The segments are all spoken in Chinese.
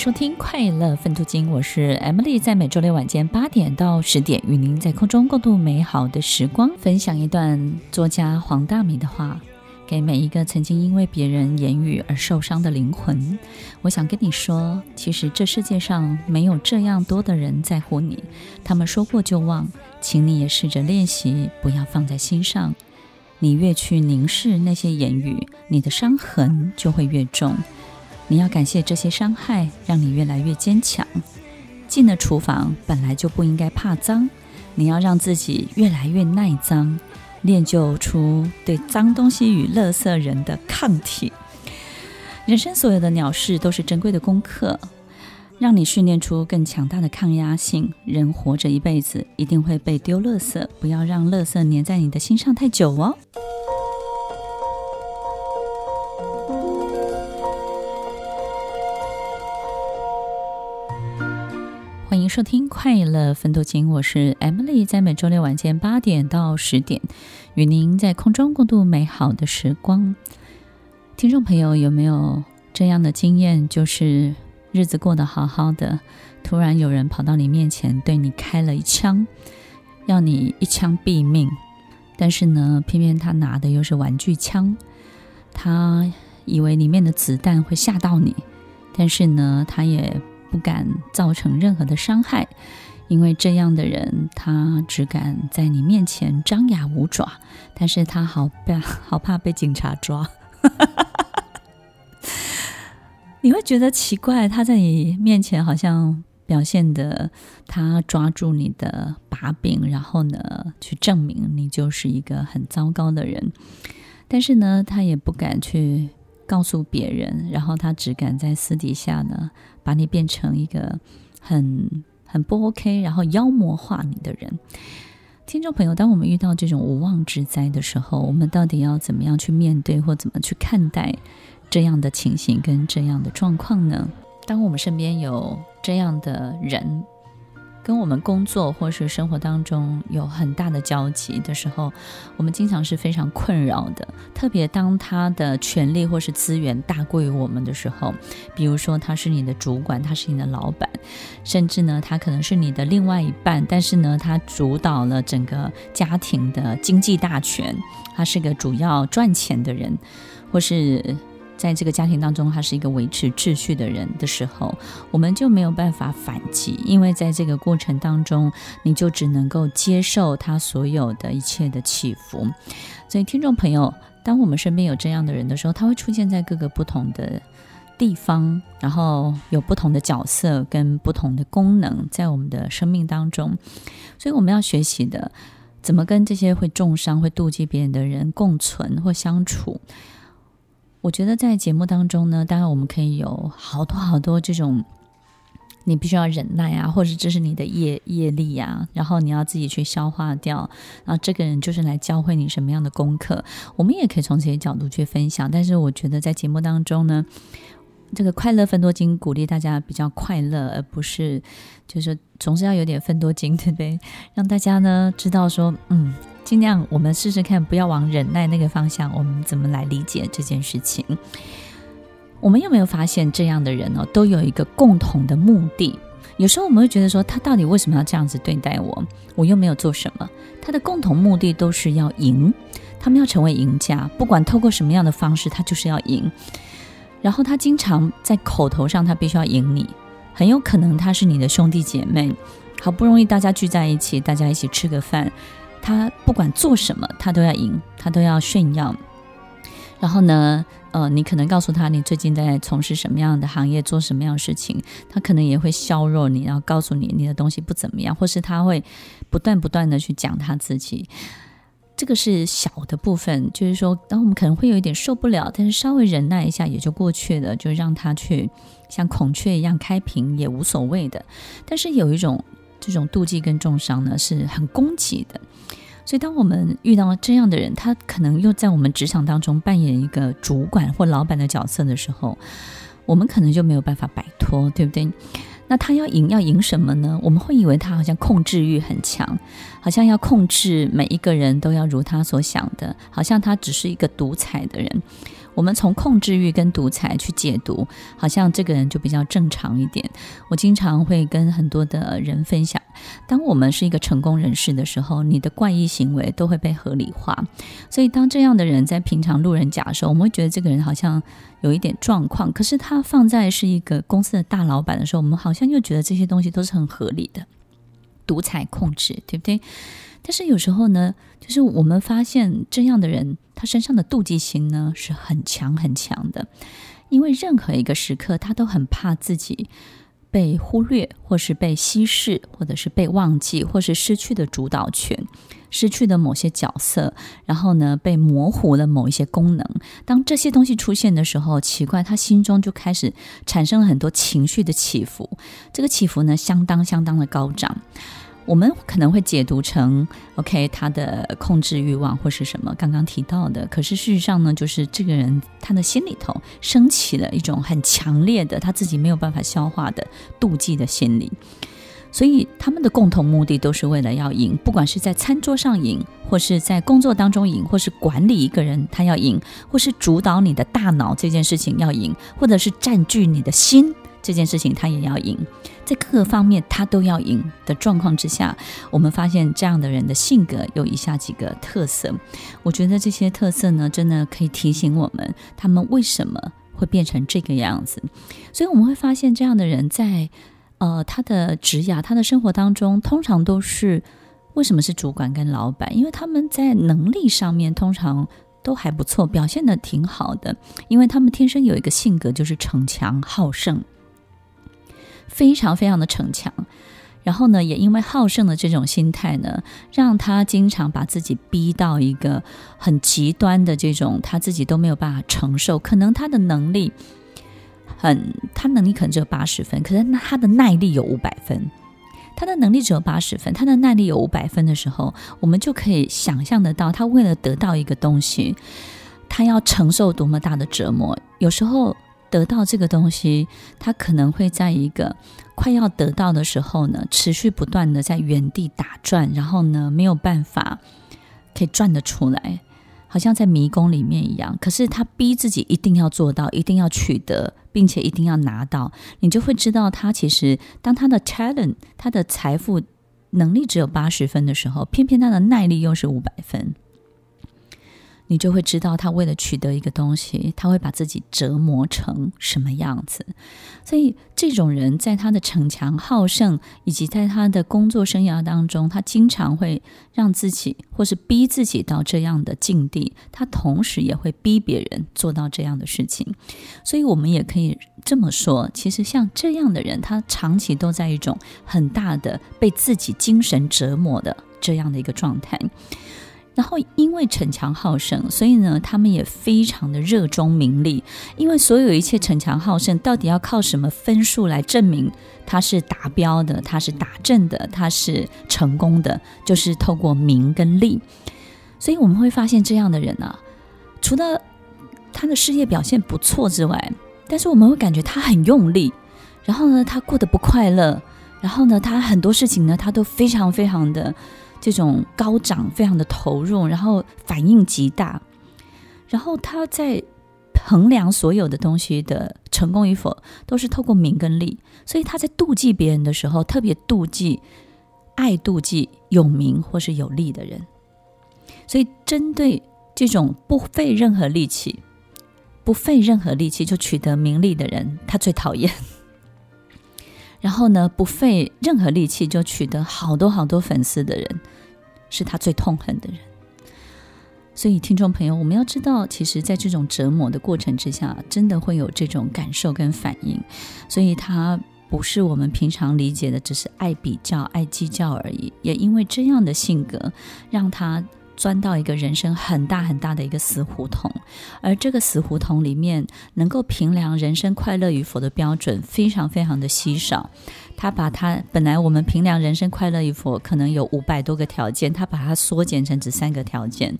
收听《快乐分多金》，我是 Emily，在每周六晚间八点到十点，与您在空中共度美好的时光，分享一段作家黄大米的话，给每一个曾经因为别人言语而受伤的灵魂。我想跟你说，其实这世界上没有这样多的人在乎你，他们说过就忘，请你也试着练习，不要放在心上。你越去凝视那些言语，你的伤痕就会越重。你要感谢这些伤害，让你越来越坚强。进了厨房本来就不应该怕脏，你要让自己越来越耐脏，练就出对脏东西与垃圾人的抗体。人生所有的鸟事都是珍贵的功课，让你训练出更强大的抗压性。人活着一辈子，一定会被丢垃圾，不要让垃圾粘在你的心上太久哦。收听《快乐分多金》，我是 Emily，在每周六晚间八点到十点，与您在空中共度美好的时光。听众朋友，有没有这样的经验？就是日子过得好好的，突然有人跑到你面前，对你开了一枪，要你一枪毙命。但是呢，偏偏他拿的又是玩具枪，他以为里面的子弹会吓到你，但是呢，他也。不敢造成任何的伤害，因为这样的人，他只敢在你面前张牙舞爪，但是他好怕，好怕被警察抓。你会觉得奇怪，他在你面前好像表现的，他抓住你的把柄，然后呢，去证明你就是一个很糟糕的人，但是呢，他也不敢去。告诉别人，然后他只敢在私底下呢，把你变成一个很很不 OK，然后妖魔化你的人。听众朋友，当我们遇到这种无妄之灾的时候，我们到底要怎么样去面对，或怎么去看待这样的情形跟这样的状况呢？当我们身边有这样的人，跟我们工作或是生活当中有很大的交集的时候，我们经常是非常困扰的。特别当他的权力或是资源大过于我们的时候，比如说他是你的主管，他是你的老板，甚至呢，他可能是你的另外一半，但是呢，他主导了整个家庭的经济大权，他是个主要赚钱的人，或是。在这个家庭当中，他是一个维持秩序的人的时候，我们就没有办法反击，因为在这个过程当中，你就只能够接受他所有的一切的起伏。所以，听众朋友，当我们身边有这样的人的时候，他会出现在各个不同的地方，然后有不同的角色跟不同的功能在我们的生命当中。所以，我们要学习的，怎么跟这些会重伤、会妒忌别人的人共存或相处。我觉得在节目当中呢，当然我们可以有好多好多这种，你必须要忍耐啊，或者这是你的业业力呀，然后你要自己去消化掉。然后这个人就是来教会你什么样的功课，我们也可以从这些角度去分享。但是我觉得在节目当中呢，这个快乐分多金鼓励大家比较快乐，而不是就是总是要有点分多金，对不对？让大家呢知道说，嗯。尽量我们试试看，不要往忍耐那个方向。我们怎么来理解这件事情？我们有没有发现这样的人呢？都有一个共同的目的。有时候我们会觉得说，他到底为什么要这样子对待我？我又没有做什么。他的共同目的都是要赢，他们要成为赢家，不管透过什么样的方式，他就是要赢。然后他经常在口头上，他必须要赢你。很有可能他是你的兄弟姐妹，好不容易大家聚在一起，大家一起吃个饭。他不管做什么，他都要赢，他都要炫耀。然后呢，呃，你可能告诉他你最近在从事什么样的行业，做什么样的事情，他可能也会削弱你，然后告诉你你的东西不怎么样，或是他会不断不断的去讲他自己。这个是小的部分，就是说，当我们可能会有一点受不了，但是稍微忍耐一下也就过去了，就让他去像孔雀一样开屏也无所谓的。但是有一种这种妒忌跟重伤呢，是很攻击的。所以，当我们遇到这样的人，他可能又在我们职场当中扮演一个主管或老板的角色的时候，我们可能就没有办法摆脱，对不对？那他要赢，要赢什么呢？我们会以为他好像控制欲很强，好像要控制每一个人都要如他所想的，好像他只是一个独裁的人。我们从控制欲跟独裁去解读，好像这个人就比较正常一点。我经常会跟很多的人分享，当我们是一个成功人士的时候，你的怪异行为都会被合理化。所以当这样的人在平常路人甲的时候，我们会觉得这个人好像有一点状况。可是他放在是一个公司的大老板的时候，我们好像又觉得这些东西都是很合理的，独裁控制，对不对？但是有时候呢，就是我们发现这样的人，他身上的妒忌心呢是很强很强的，因为任何一个时刻，他都很怕自己被忽略，或是被稀释，或者是被忘记，或是失去的主导权，失去的某些角色，然后呢，被模糊了某一些功能。当这些东西出现的时候，奇怪，他心中就开始产生了很多情绪的起伏，这个起伏呢，相当相当的高涨。我们可能会解读成，OK，他的控制欲望或是什么刚刚提到的，可是事实上呢，就是这个人他的心里头升起了一种很强烈的他自己没有办法消化的妒忌的心理，所以他们的共同目的都是为了要赢，不管是在餐桌上赢，或是在工作当中赢，或是管理一个人他要赢，或是主导你的大脑这件事情要赢，或者是占据你的心。这件事情他也要赢，在各个方面他都要赢的状况之下，我们发现这样的人的性格有以下几个特色。我觉得这些特色呢，真的可以提醒我们，他们为什么会变成这个样子。所以我们会发现，这样的人在呃他的职涯、他的生活当中，通常都是为什么是主管跟老板？因为他们在能力上面通常都还不错，表现的挺好的，因为他们天生有一个性格，就是逞强好胜。非常非常的逞强，然后呢，也因为好胜的这种心态呢，让他经常把自己逼到一个很极端的这种，他自己都没有办法承受。可能他的能力很，他能力可能只有八十分，可是他的耐力有五百分。他的能力只有八十分，他的耐力有五百分的时候，我们就可以想象得到，他为了得到一个东西，他要承受多么大的折磨。有时候。得到这个东西，他可能会在一个快要得到的时候呢，持续不断的在原地打转，然后呢，没有办法可以转得出来，好像在迷宫里面一样。可是他逼自己一定要做到，一定要取得，并且一定要拿到，你就会知道他其实当他的 talent，他的财富能力只有八十分的时候，偏偏他的耐力又是五百分。你就会知道，他为了取得一个东西，他会把自己折磨成什么样子。所以，这种人在他的逞强好胜，以及在他的工作生涯当中，他经常会让自己或是逼自己到这样的境地。他同时也会逼别人做到这样的事情。所以，我们也可以这么说：其实像这样的人，他长期都在一种很大的被自己精神折磨的这样的一个状态。然后，因为逞强好胜，所以呢，他们也非常的热衷名利。因为所有一切逞强好胜，到底要靠什么分数来证明他是达标的，他是达阵的，他是成功的？就是透过名跟利。所以我们会发现，这样的人呢、啊，除了他的事业表现不错之外，但是我们会感觉他很用力，然后呢，他过得不快乐，然后呢，他很多事情呢，他都非常非常的。这种高涨，非常的投入，然后反应极大，然后他在衡量所有的东西的成功与否，都是透过名跟利。所以他在妒忌别人的时候，特别妒忌、爱妒忌有名或是有利的人。所以针对这种不费任何力气、不费任何力气就取得名利的人，他最讨厌。然后呢，不费任何力气就取得好多好多粉丝的人，是他最痛恨的人。所以，听众朋友，我们要知道，其实，在这种折磨的过程之下，真的会有这种感受跟反应。所以，他不是我们平常理解的，只是爱比较、爱计较而已。也因为这样的性格，让他钻到一个人生很大很大的一个死胡同，而这个死胡同里面能够评量人生快乐与否的标准非常非常的稀少。他把他本来我们评量人生快乐与否可能有五百多个条件，他把它缩减成只三个条件。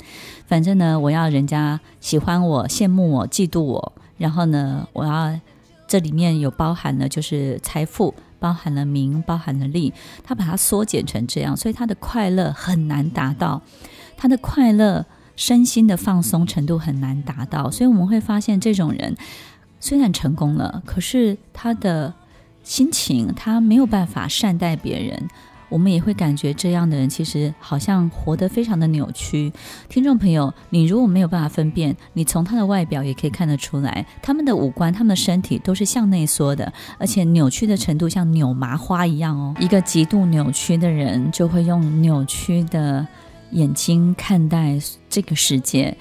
反正呢，我要人家喜欢我、羡慕我、嫉妒我，然后呢，我要这里面有包含了就是财富。包含了名，包含了利，他把它缩减成这样，所以他的快乐很难达到，他的快乐身心的放松程度很难达到，所以我们会发现这种人虽然成功了，可是他的心情他没有办法善待别人。我们也会感觉这样的人其实好像活得非常的扭曲。听众朋友，你如果没有办法分辨，你从他的外表也可以看得出来，他们的五官、他们的身体都是向内缩的，而且扭曲的程度像扭麻花一样哦。一个极度扭曲的人，就会用扭曲的眼睛看待这个世界，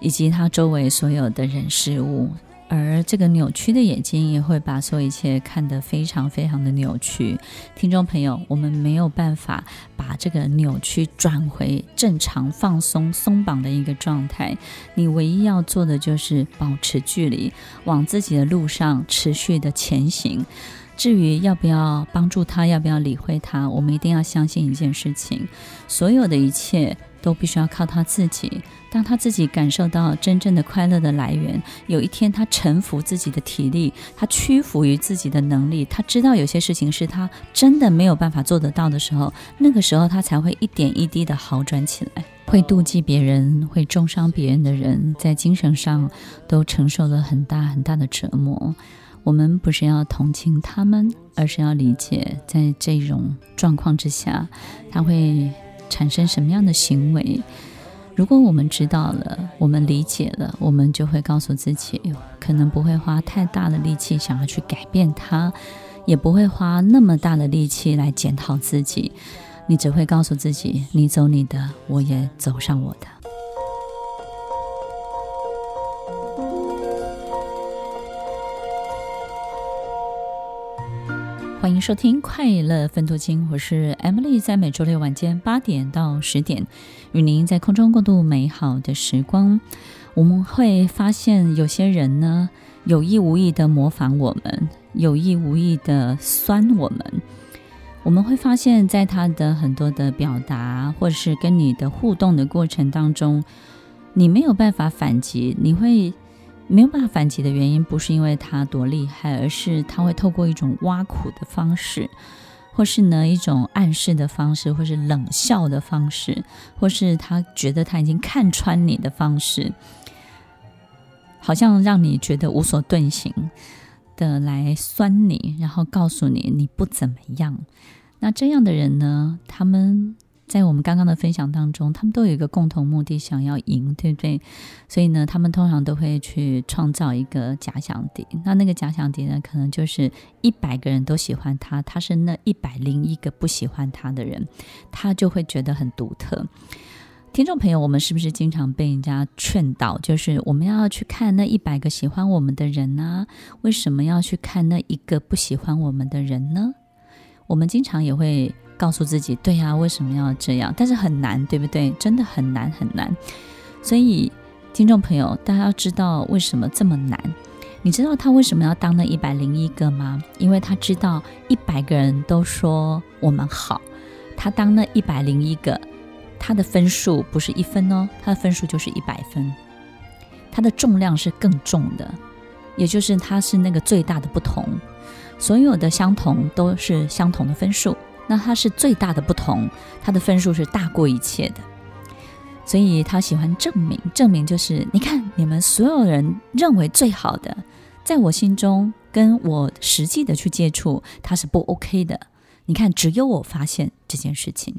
以及他周围所有的人事物。而这个扭曲的眼睛也会把所有一切看得非常非常的扭曲。听众朋友，我们没有办法把这个扭曲转回正常、放松、松绑的一个状态。你唯一要做的就是保持距离，往自己的路上持续的前行。至于要不要帮助他，要不要理会他，我们一定要相信一件事情：所有的一切。都必须要靠他自己。当他自己感受到真正的快乐的来源，有一天他臣服自己的体力，他屈服于自己的能力，他知道有些事情是他真的没有办法做得到的时候，那个时候他才会一点一滴的好转起来。会妒忌别人、会重伤别人的人，在精神上都承受了很大很大的折磨。我们不是要同情他们，而是要理解，在这种状况之下，他会。产生什么样的行为？如果我们知道了，我们理解了，我们就会告诉自己，可能不会花太大的力气想要去改变他，也不会花那么大的力气来检讨自己。你只会告诉自己，你走你的，我也走上我的。欢迎收听《快乐分多金》，我是 Emily，在每周六晚间八点到十点，与您在空中共度美好的时光。我们会发现，有些人呢，有意无意的模仿我们，有意无意的酸我们。我们会发现，在他的很多的表达，或者是跟你的互动的过程当中，你没有办法反击，你会。没有办法反击的原因，不是因为他多厉害，而是他会透过一种挖苦的方式，或是呢一种暗示的方式，或是冷笑的方式，或是他觉得他已经看穿你的方式，好像让你觉得无所遁形的来酸你，然后告诉你你不怎么样。那这样的人呢，他们。在我们刚刚的分享当中，他们都有一个共同目的，想要赢，对不对？所以呢，他们通常都会去创造一个假想敌。那那个假想敌呢，可能就是一百个人都喜欢他，他是那一百零一个不喜欢他的人，他就会觉得很独特。听众朋友，我们是不是经常被人家劝导，就是我们要去看那一百个喜欢我们的人呢？为什么要去看那一个不喜欢我们的人呢？我们经常也会。告诉自己，对呀，为什么要这样？但是很难，对不对？真的很难很难。所以，听众朋友，大家要知道为什么这么难？你知道他为什么要当那一百零一个吗？因为他知道一百个人都说我们好，他当那一百零一个，他的分数不是一分哦，他的分数就是一百分，他的重量是更重的，也就是他是那个最大的不同。所有的相同都是相同的分数。那他是最大的不同，他的分数是大过一切的，所以他喜欢证明。证明就是，你看你们所有人认为最好的，在我心中跟我实际的去接触，他是不 OK 的。你看，只有我发现这件事情，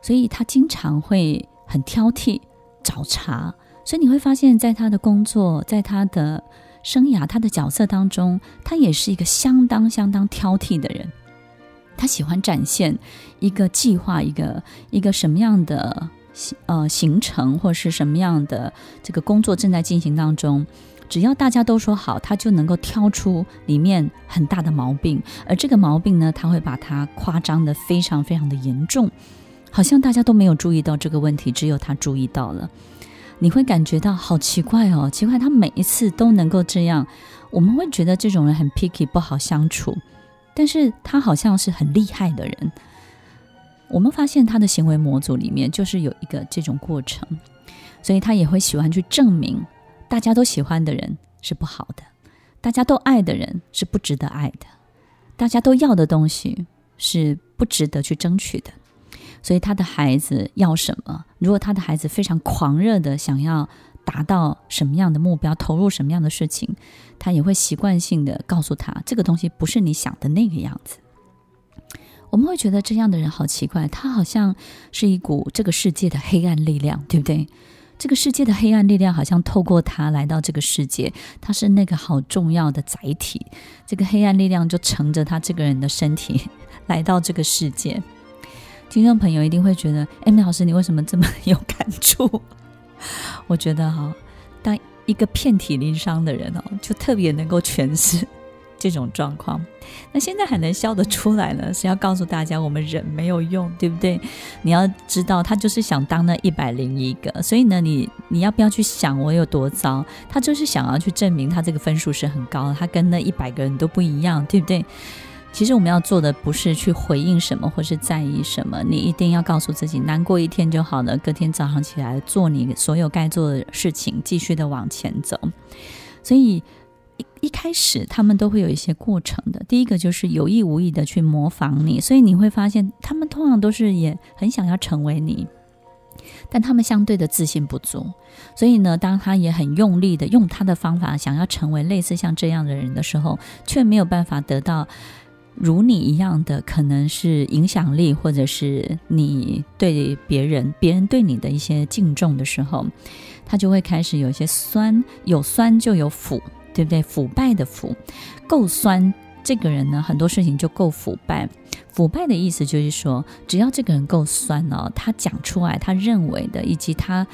所以他经常会很挑剔、找茬。所以你会发现在他的工作，在他的生涯、他的角色当中，他也是一个相当相当挑剔的人。他喜欢展现一个计划，一个一个什么样的呃行程，或是什么样的这个工作正在进行当中，只要大家都说好，他就能够挑出里面很大的毛病，而这个毛病呢，他会把它夸张的非常非常的严重，好像大家都没有注意到这个问题，只有他注意到了。你会感觉到好奇怪哦，奇怪，他每一次都能够这样，我们会觉得这种人很 picky 不好相处，但是他好像是很厉害的人。我们发现他的行为模组里面就是有一个这种过程，所以他也会喜欢去证明大家都喜欢的人是不好的，大家都爱的人是不值得爱的，大家都要的东西是不值得去争取的。所以他的孩子要什么？如果他的孩子非常狂热的想要达到什么样的目标，投入什么样的事情，他也会习惯性的告诉他，这个东西不是你想的那个样子。我们会觉得这样的人好奇怪，他好像是一股这个世界的黑暗力量，对不对？这个世界的黑暗力量好像透过他来到这个世界，他是那个好重要的载体。这个黑暗力量就乘着他这个人的身体来到这个世界。听众朋友一定会觉得艾米老师，你为什么这么有感触？我觉得哈，当一个遍体鳞伤的人哦，就特别能够诠释这种状况。那现在还能笑得出来呢，是要告诉大家，我们人没有用，对不对？你要知道，他就是想当那一百零一个，所以呢，你你要不要去想我有多糟？他就是想要去证明他这个分数是很高，他跟那一百个人都不一样，对不对？其实我们要做的不是去回应什么或是在意什么，你一定要告诉自己，难过一天就好了，隔天早上起来做你所有该做的事情，继续的往前走。所以一一开始他们都会有一些过程的，第一个就是有意无意的去模仿你，所以你会发现他们通常都是也很想要成为你，但他们相对的自信不足，所以呢，当他也很用力的用他的方法想要成为类似像这样的人的时候，却没有办法得到。如你一样的，可能是影响力，或者是你对别人、别人对你的一些敬重的时候，他就会开始有一些酸，有酸就有腐，对不对？腐败的腐，够酸，这个人呢，很多事情就够腐败。腐败的意思就是说，只要这个人够酸哦，他讲出来他认为的，以及他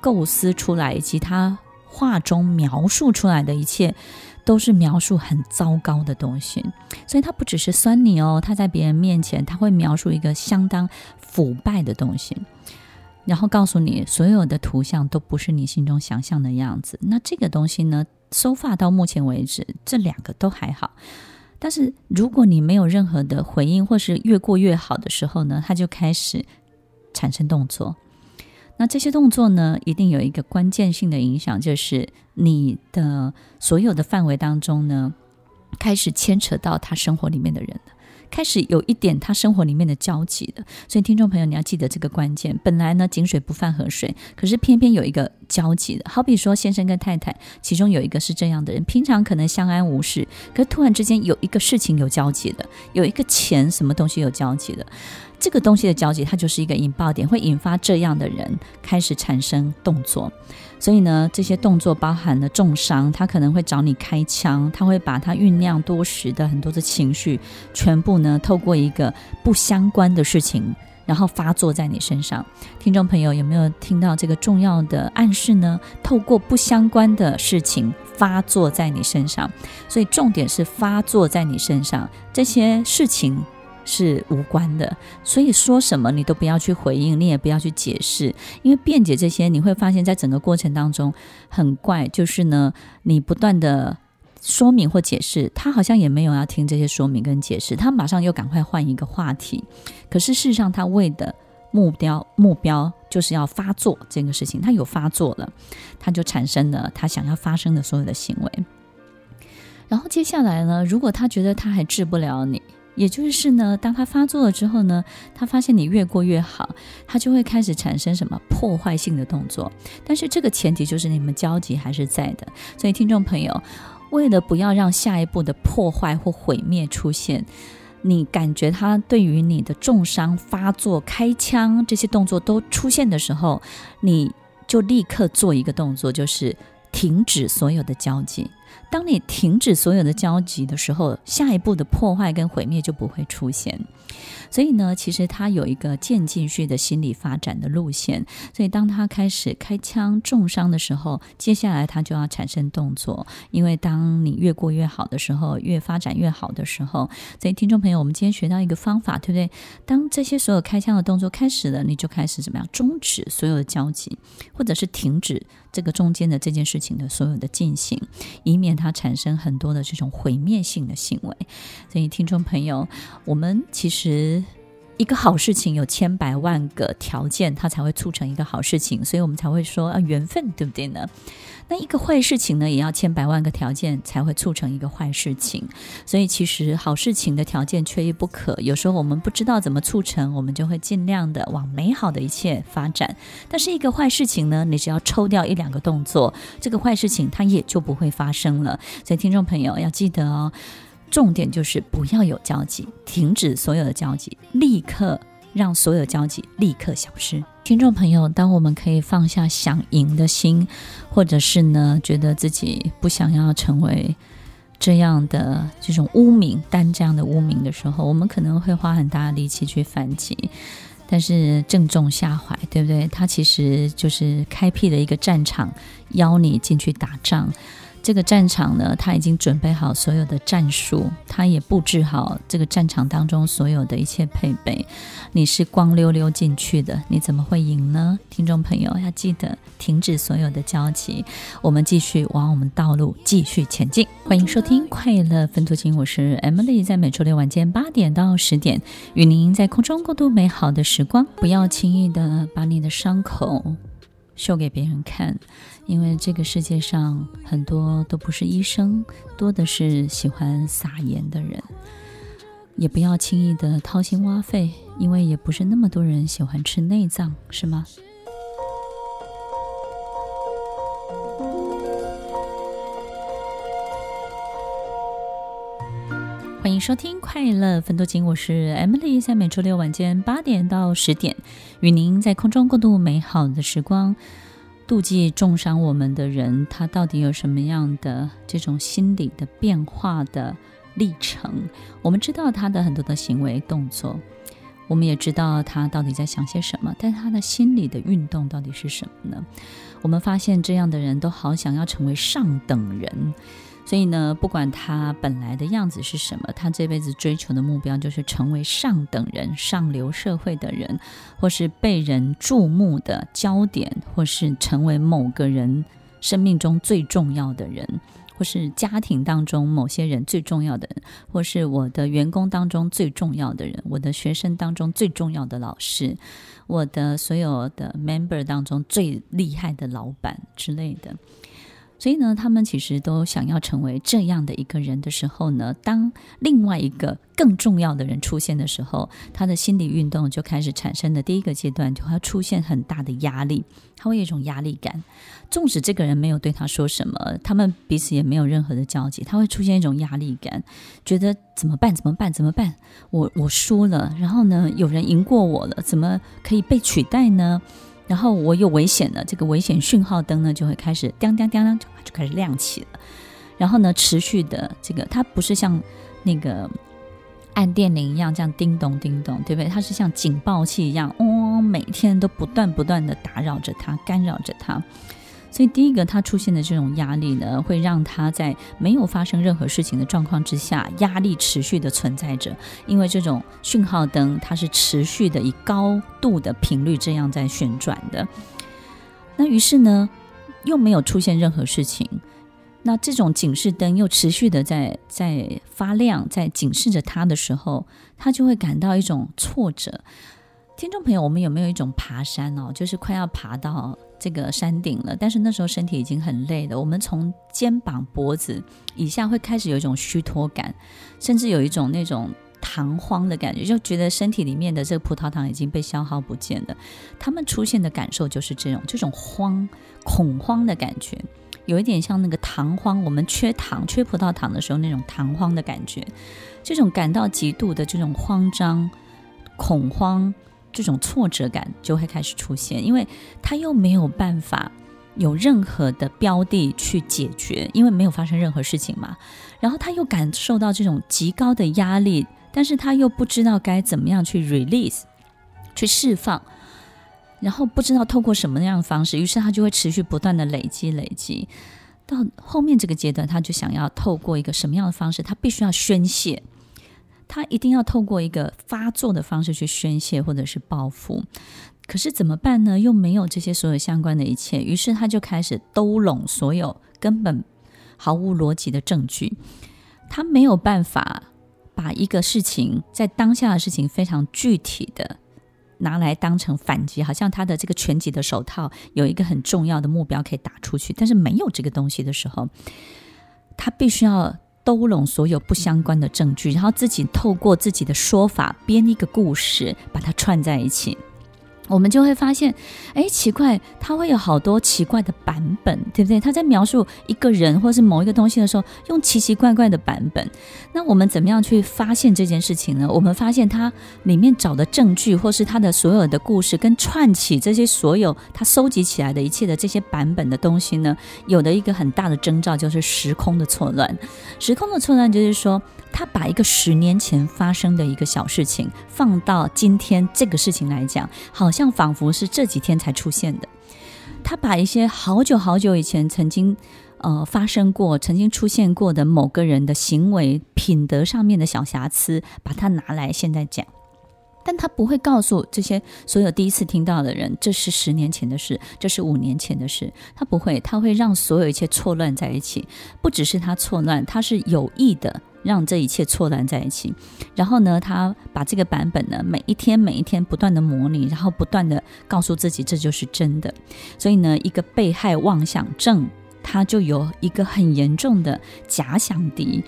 构思出来，以及他话中描述出来的一切。都是描述很糟糕的东西，所以他不只是酸你哦，他在别人面前他会描述一个相当腐败的东西，然后告诉你所有的图像都不是你心中想象的样子。那这个东西呢，so far 到目前为止，这两个都还好，但是如果你没有任何的回应，或是越过越好的时候呢，他就开始产生动作。那这些动作呢，一定有一个关键性的影响，就是你的所有的范围当中呢，开始牵扯到他生活里面的人了。开始有一点他生活里面的交集的，所以听众朋友你要记得这个关键。本来呢，井水不犯河水，可是偏偏有一个交集的。好比说先生跟太太，其中有一个是这样的人，平常可能相安无事，可突然之间有一个事情有交集的，有一个钱什么东西有交集的，这个东西的交集，它就是一个引爆点，会引发这样的人开始产生动作。所以呢，这些动作包含了重伤，他可能会找你开枪，他会把他酝酿多时的很多的情绪，全部呢透过一个不相关的事情，然后发作在你身上。听众朋友有没有听到这个重要的暗示呢？透过不相关的事情发作在你身上，所以重点是发作在你身上这些事情。是无关的，所以说什么你都不要去回应，你也不要去解释，因为辩解这些，你会发现在整个过程当中很怪，就是呢，你不断的说明或解释，他好像也没有要听这些说明跟解释，他马上又赶快换一个话题。可是事实上，他为的目标目标就是要发作这个事情，他有发作了，他就产生了他想要发生的所有的行为。然后接下来呢，如果他觉得他还治不了你。也就是呢，当他发作了之后呢，他发现你越过越好，他就会开始产生什么破坏性的动作。但是这个前提就是你们交集还是在的。所以听众朋友，为了不要让下一步的破坏或毁灭出现，你感觉他对于你的重伤、发作、开枪这些动作都出现的时候，你就立刻做一个动作，就是停止所有的交集。当你停止所有的交集的时候，下一步的破坏跟毁灭就不会出现。所以呢，其实他有一个渐进式的心理发展的路线。所以当他开始开枪重伤的时候，接下来他就要产生动作。因为当你越过越好的时候，越发展越好的时候，所以听众朋友，我们今天学到一个方法，对不对？当这些所有开枪的动作开始了，你就开始怎么样？终止所有的交集，或者是停止这个中间的这件事情的所有的进行，以它产生很多的这种毁灭性的行为。所以听众朋友，我们其实。一个好事情有千百万个条件，它才会促成一个好事情，所以我们才会说啊，缘分，对不对呢？那一个坏事情呢，也要千百万个条件才会促成一个坏事情。所以其实好事情的条件缺一不可。有时候我们不知道怎么促成，我们就会尽量的往美好的一切发展。但是一个坏事情呢，你只要抽掉一两个动作，这个坏事情它也就不会发生了。所以听众朋友要记得哦。重点就是不要有交集，停止所有的交集，立刻让所有交集立刻消失。听众朋友，当我们可以放下想赢的心，或者是呢，觉得自己不想要成为这样的这种污名，担这样的污名的时候，我们可能会花很大的力气去反击，但是正中下怀，对不对？它其实就是开辟了一个战场，邀你进去打仗。这个战场呢，他已经准备好所有的战术，他也布置好这个战场当中所有的一切配备。你是光溜溜进去的，你怎么会赢呢？听众朋友要记得停止所有的交集，我们继续往我们道路继续前进。欢迎收听快乐分多金，我是 Emily，在每周六晚间八点到十点，与您在空中共度美好的时光。不要轻易的把你的伤口秀给别人看。因为这个世界上很多都不是医生，多的是喜欢撒盐的人。也不要轻易的掏心挖肺，因为也不是那么多人喜欢吃内脏，是吗？欢迎收听《快乐分多金》，我是 Emily，在每周六晚间八点到十点，与您在空中共度美好的时光。妒忌重伤我们的人，他到底有什么样的这种心理的变化的历程？我们知道他的很多的行为动作，我们也知道他到底在想些什么，但他的心理的运动到底是什么呢？我们发现这样的人都好想要成为上等人。所以呢，不管他本来的样子是什么，他这辈子追求的目标就是成为上等人、上流社会的人，或是被人注目的焦点，或是成为某个人生命中最重要的人，或是家庭当中某些人最重要的人，或是我的员工当中最重要的人，我的学生当中最重要的老师，我的所有的 member 当中最厉害的老板之类的。所以呢，他们其实都想要成为这样的一个人的时候呢，当另外一个更重要的人出现的时候，他的心理运动就开始产生的第一个阶段，就会出现很大的压力，他会有一种压力感。纵使这个人没有对他说什么，他们彼此也没有任何的交集，他会出现一种压力感，觉得怎么办？怎么办？怎么办？我我输了，然后呢，有人赢过我了，怎么可以被取代呢？然后我有危险了，这个危险讯号灯呢就会开始叮叮叮叮就就开始亮起了。然后呢，持续的这个它不是像那个按电铃一样这样叮咚叮咚，对不对？它是像警报器一样，嗡哦，每天都不断不断的打扰着它，干扰着它。所以，第一个，他出现的这种压力呢，会让他在没有发生任何事情的状况之下，压力持续的存在着。因为这种讯号灯，它是持续的以高度的频率这样在旋转的。那于是呢，又没有出现任何事情，那这种警示灯又持续的在在发亮，在警示着他的时候，他就会感到一种挫折。听众朋友，我们有没有一种爬山哦，就是快要爬到这个山顶了，但是那时候身体已经很累了，我们从肩膀、脖子以下会开始有一种虚脱感，甚至有一种那种糖荒的感觉，就觉得身体里面的这个葡萄糖已经被消耗不见了。他们出现的感受就是这种这种慌、恐慌的感觉，有一点像那个糖荒，我们缺糖、缺葡萄糖的时候那种糖荒的感觉，这种感到极度的这种慌张、恐慌。这种挫折感就会开始出现，因为他又没有办法有任何的标的去解决，因为没有发生任何事情嘛。然后他又感受到这种极高的压力，但是他又不知道该怎么样去 release，去释放，然后不知道透过什么样的方式，于是他就会持续不断的累积累积。到后面这个阶段，他就想要透过一个什么样的方式？他必须要宣泄，他一定要透过一个发作的方式去宣泄，或者是报复。可是怎么办呢？又没有这些所有相关的一切，于是他就开始兜拢所有根本毫无逻辑的证据。他没有办法把一个事情在当下的事情非常具体的拿来当成反击，好像他的这个拳击的手套有一个很重要的目标可以打出去，但是没有这个东西的时候，他必须要兜拢所有不相关的证据，然后自己透过自己的说法编一个故事，把它串在一起。我们就会发现，哎，奇怪，他会有好多奇怪的版本，对不对？他在描述一个人或是某一个东西的时候，用奇奇怪怪的版本。那我们怎么样去发现这件事情呢？我们发现他里面找的证据，或是他的所有的故事，跟串起这些所有他收集起来的一切的这些版本的东西呢，有的一个很大的征兆就是时空的错乱。时空的错乱就是说，他把一个十年前发生的一个小事情放到今天这个事情来讲，好像仿佛是这几天才出现的。他把一些好久好久以前曾经呃发生过、曾经出现过的某个人的行为、品德上面的小瑕疵，把它拿来现在讲。但他不会告诉这些所有第一次听到的人，这是十年前的事，这是五年前的事。他不会，他会让所有一切错乱在一起。不只是他错乱，他是有意的让这一切错乱在一起。然后呢，他把这个版本呢，每一天每一天不断的模拟，然后不断的告诉自己这就是真的。所以呢，一个被害妄想症，他就有一个很严重的假想敌。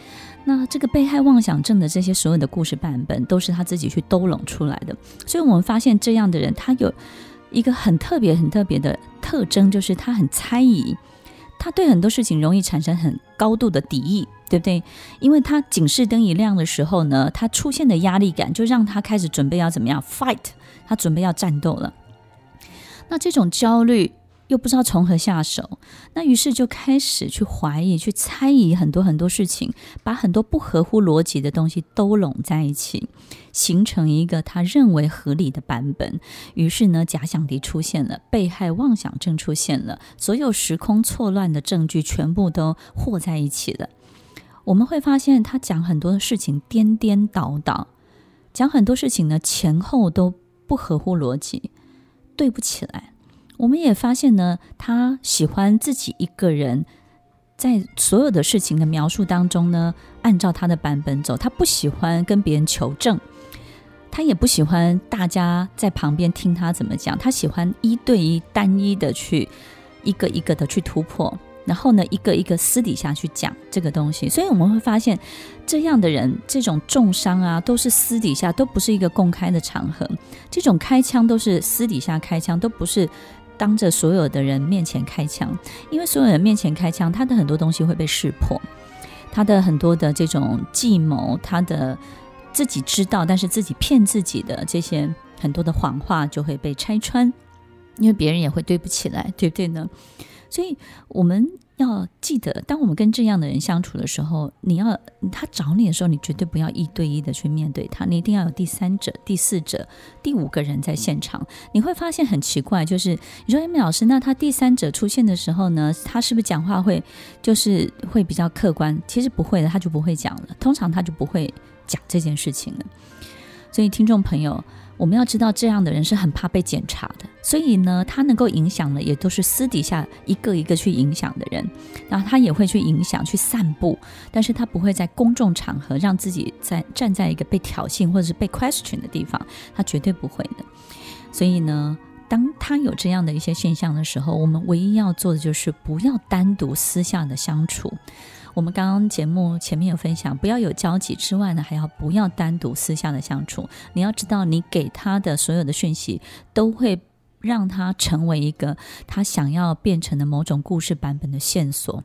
那这个被害妄想症的这些所有的故事版本，都是他自己去兜拢出来的。所以我们发现这样的人，他有一个很特别、很特别的特征，就是他很猜疑，他对很多事情容易产生很高度的敌意，对不对？因为他警示灯一亮的时候呢，他出现的压力感就让他开始准备要怎么样 fight，他准备要战斗了。那这种焦虑。又不知道从何下手，那于是就开始去怀疑、去猜疑很多很多事情，把很多不合乎逻辑的东西都拢在一起，形成一个他认为合理的版本。于是呢，假想敌出现了，被害妄想症出现了，所有时空错乱的证据全部都和在一起了。我们会发现，他讲很多的事情颠颠倒倒，讲很多事情呢前后都不合乎逻辑，对不起来。我们也发现呢，他喜欢自己一个人，在所有的事情的描述当中呢，按照他的版本走。他不喜欢跟别人求证，他也不喜欢大家在旁边听他怎么讲。他喜欢一对一、单一的去一个一个的去突破，然后呢，一个一个私底下去讲这个东西。所以我们会发现，这样的人，这种重伤啊，都是私底下，都不是一个公开的场合。这种开枪都是私底下开枪，都不是。当着所有的人面前开枪，因为所有人面前开枪，他的很多东西会被识破，他的很多的这种计谋，他的自己知道，但是自己骗自己的这些很多的谎话就会被拆穿，因为别人也会对不起来，对不对呢？所以我们。要记得，当我们跟这样的人相处的时候，你要他找你的时候，你绝对不要一对一的去面对他，你一定要有第三者、第四者、第五个人在现场。你会发现很奇怪，就是你说 Amy 老师，那他第三者出现的时候呢，他是不是讲话会就是会比较客观？其实不会的，他就不会讲了。通常他就不会讲这件事情了。所以听众朋友。我们要知道，这样的人是很怕被检查的，所以呢，他能够影响的也都是私底下一个一个去影响的人，然后他也会去影响、去散布，但是他不会在公众场合让自己在站在一个被挑衅或者是被 question 的地方，他绝对不会的。所以呢，当他有这样的一些现象的时候，我们唯一要做的就是不要单独私下的相处。我们刚刚节目前面有分享，不要有交集之外呢，还要不要单独私下的相处。你要知道，你给他的所有的讯息，都会让他成为一个他想要变成的某种故事版本的线索。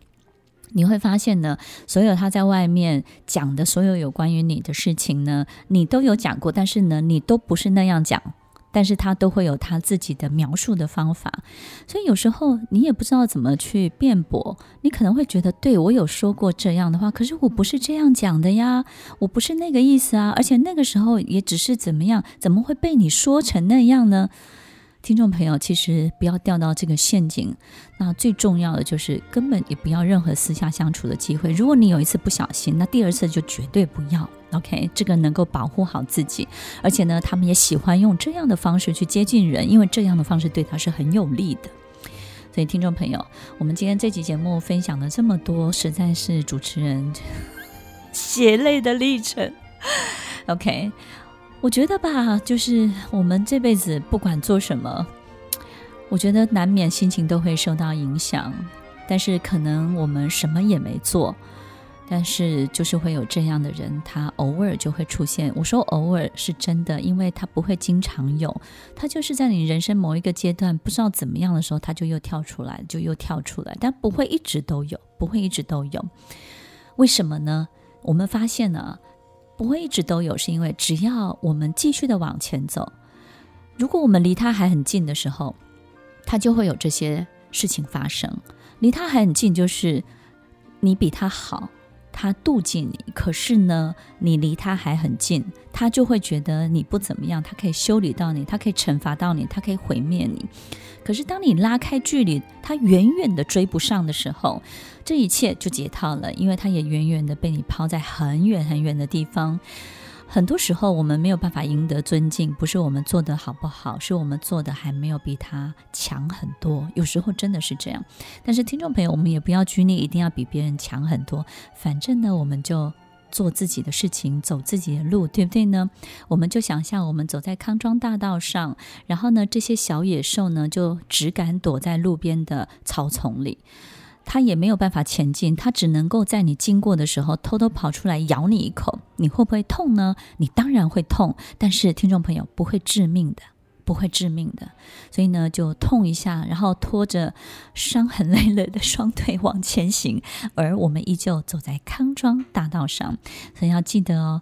你会发现呢，所有他在外面讲的所有有关于你的事情呢，你都有讲过，但是呢，你都不是那样讲。但是他都会有他自己的描述的方法，所以有时候你也不知道怎么去辩驳，你可能会觉得，对，我有说过这样的话，可是我不是这样讲的呀，我不是那个意思啊，而且那个时候也只是怎么样，怎么会被你说成那样呢？听众朋友，其实不要掉到这个陷阱。那最重要的就是根本也不要任何私下相处的机会。如果你有一次不小心，那第二次就绝对不要。OK，这个能够保护好自己。而且呢，他们也喜欢用这样的方式去接近人，因为这样的方式对他是很有利的。所以，听众朋友，我们今天这期节目分享了这么多，实在是主持人 血泪的历程。OK。我觉得吧，就是我们这辈子不管做什么，我觉得难免心情都会受到影响。但是可能我们什么也没做，但是就是会有这样的人，他偶尔就会出现。我说偶尔是真的，因为他不会经常有，他就是在你人生某一个阶段不知道怎么样的时候，他就又跳出来，就又跳出来，但不会一直都有，不会一直都有。为什么呢？我们发现呢？不会一直都有，是因为只要我们继续的往前走，如果我们离他还很近的时候，他就会有这些事情发生。离他还很近，就是你比他好，他妒忌你，可是呢，你离他还很近，他就会觉得你不怎么样，他可以修理到你，他可以惩罚到你，他可以毁灭你。可是当你拉开距离，他远远的追不上的时候，这一切就解套了，因为他也远远的被你抛在很远很远的地方。很多时候，我们没有办法赢得尊敬，不是我们做得好不好，是我们做的还没有比他强很多。有时候真的是这样。但是听众朋友，我们也不要拘泥，一定要比别人强很多。反正呢，我们就。做自己的事情，走自己的路，对不对呢？我们就想象我们走在康庄大道上，然后呢，这些小野兽呢就只敢躲在路边的草丛里，它也没有办法前进，它只能够在你经过的时候偷偷跑出来咬你一口。你会不会痛呢？你当然会痛，但是听众朋友不会致命的。不会致命的，所以呢，就痛一下，然后拖着伤痕累累的双腿往前行，而我们依旧走在康庄大道上。所以要记得哦。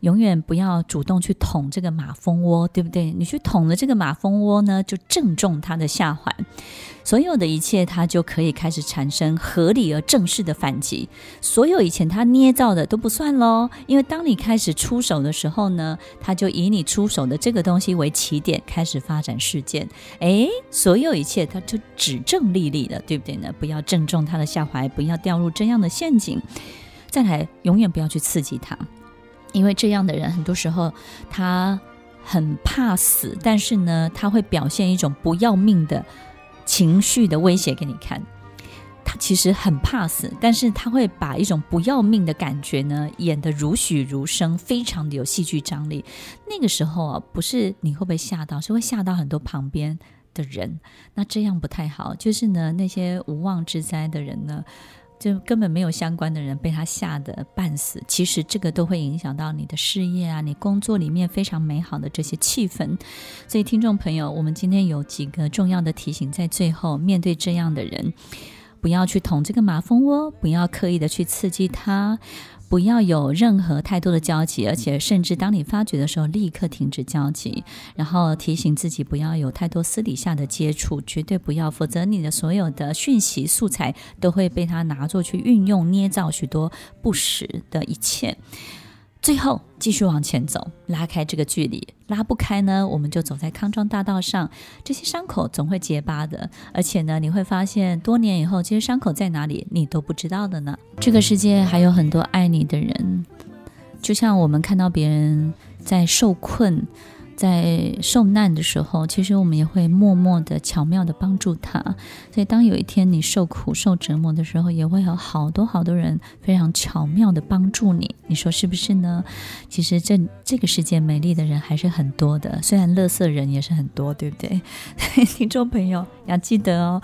永远不要主动去捅这个马蜂窝，对不对？你去捅了这个马蜂窝呢，就正中它的下怀，所有的一切它就可以开始产生合理而正式的反击。所有以前它捏造的都不算喽，因为当你开始出手的时候呢，它就以你出手的这个东西为起点，开始发展事件。诶，所有一切它就指证立立的，对不对呢？不要正中它的下怀，不要掉入这样的陷阱。再来，永远不要去刺激它。因为这样的人，很多时候他很怕死，但是呢，他会表现一种不要命的情绪的威胁给你看。他其实很怕死，但是他会把一种不要命的感觉呢演得栩栩如生，非常的有戏剧张力。那个时候啊，不是你会不会吓到，是会吓到很多旁边的人。那这样不太好，就是呢，那些无妄之灾的人呢。就根本没有相关的人被他吓得半死，其实这个都会影响到你的事业啊，你工作里面非常美好的这些气氛。所以，听众朋友，我们今天有几个重要的提醒，在最后面对这样的人，不要去捅这个马蜂窝，不要刻意的去刺激他。不要有任何太多的交集，而且甚至当你发觉的时候，立刻停止交集，然后提醒自己不要有太多私底下的接触，绝对不要，否则你的所有的讯息素材都会被他拿作去运用，捏造许多不实的一切。最后继续往前走，拉开这个距离，拉不开呢，我们就走在康庄大道上。这些伤口总会结疤的，而且呢，你会发现多年以后，这些伤口在哪里，你都不知道的呢。这个世界还有很多爱你的人，就像我们看到别人在受困。在受难的时候，其实我们也会默默的、巧妙的帮助他。所以，当有一天你受苦、受折磨的时候，也会有好多好多人非常巧妙的帮助你。你说是不是呢？其实这这个世界美丽的人还是很多的，虽然乐色人也是很多，对不对？听众朋友要记得哦，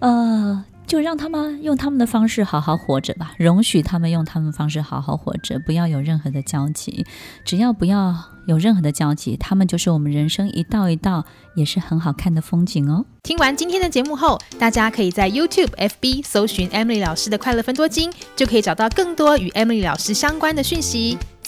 呃。就让他们用他们的方式好好活着吧，容许他们用他们的方式好好活着，不要有任何的交集。只要不要有任何的交集，他们就是我们人生一道一道也是很好看的风景哦。听完今天的节目后，大家可以在 YouTube、FB 搜寻 Emily 老师的快乐分多金，就可以找到更多与 Emily 老师相关的讯息。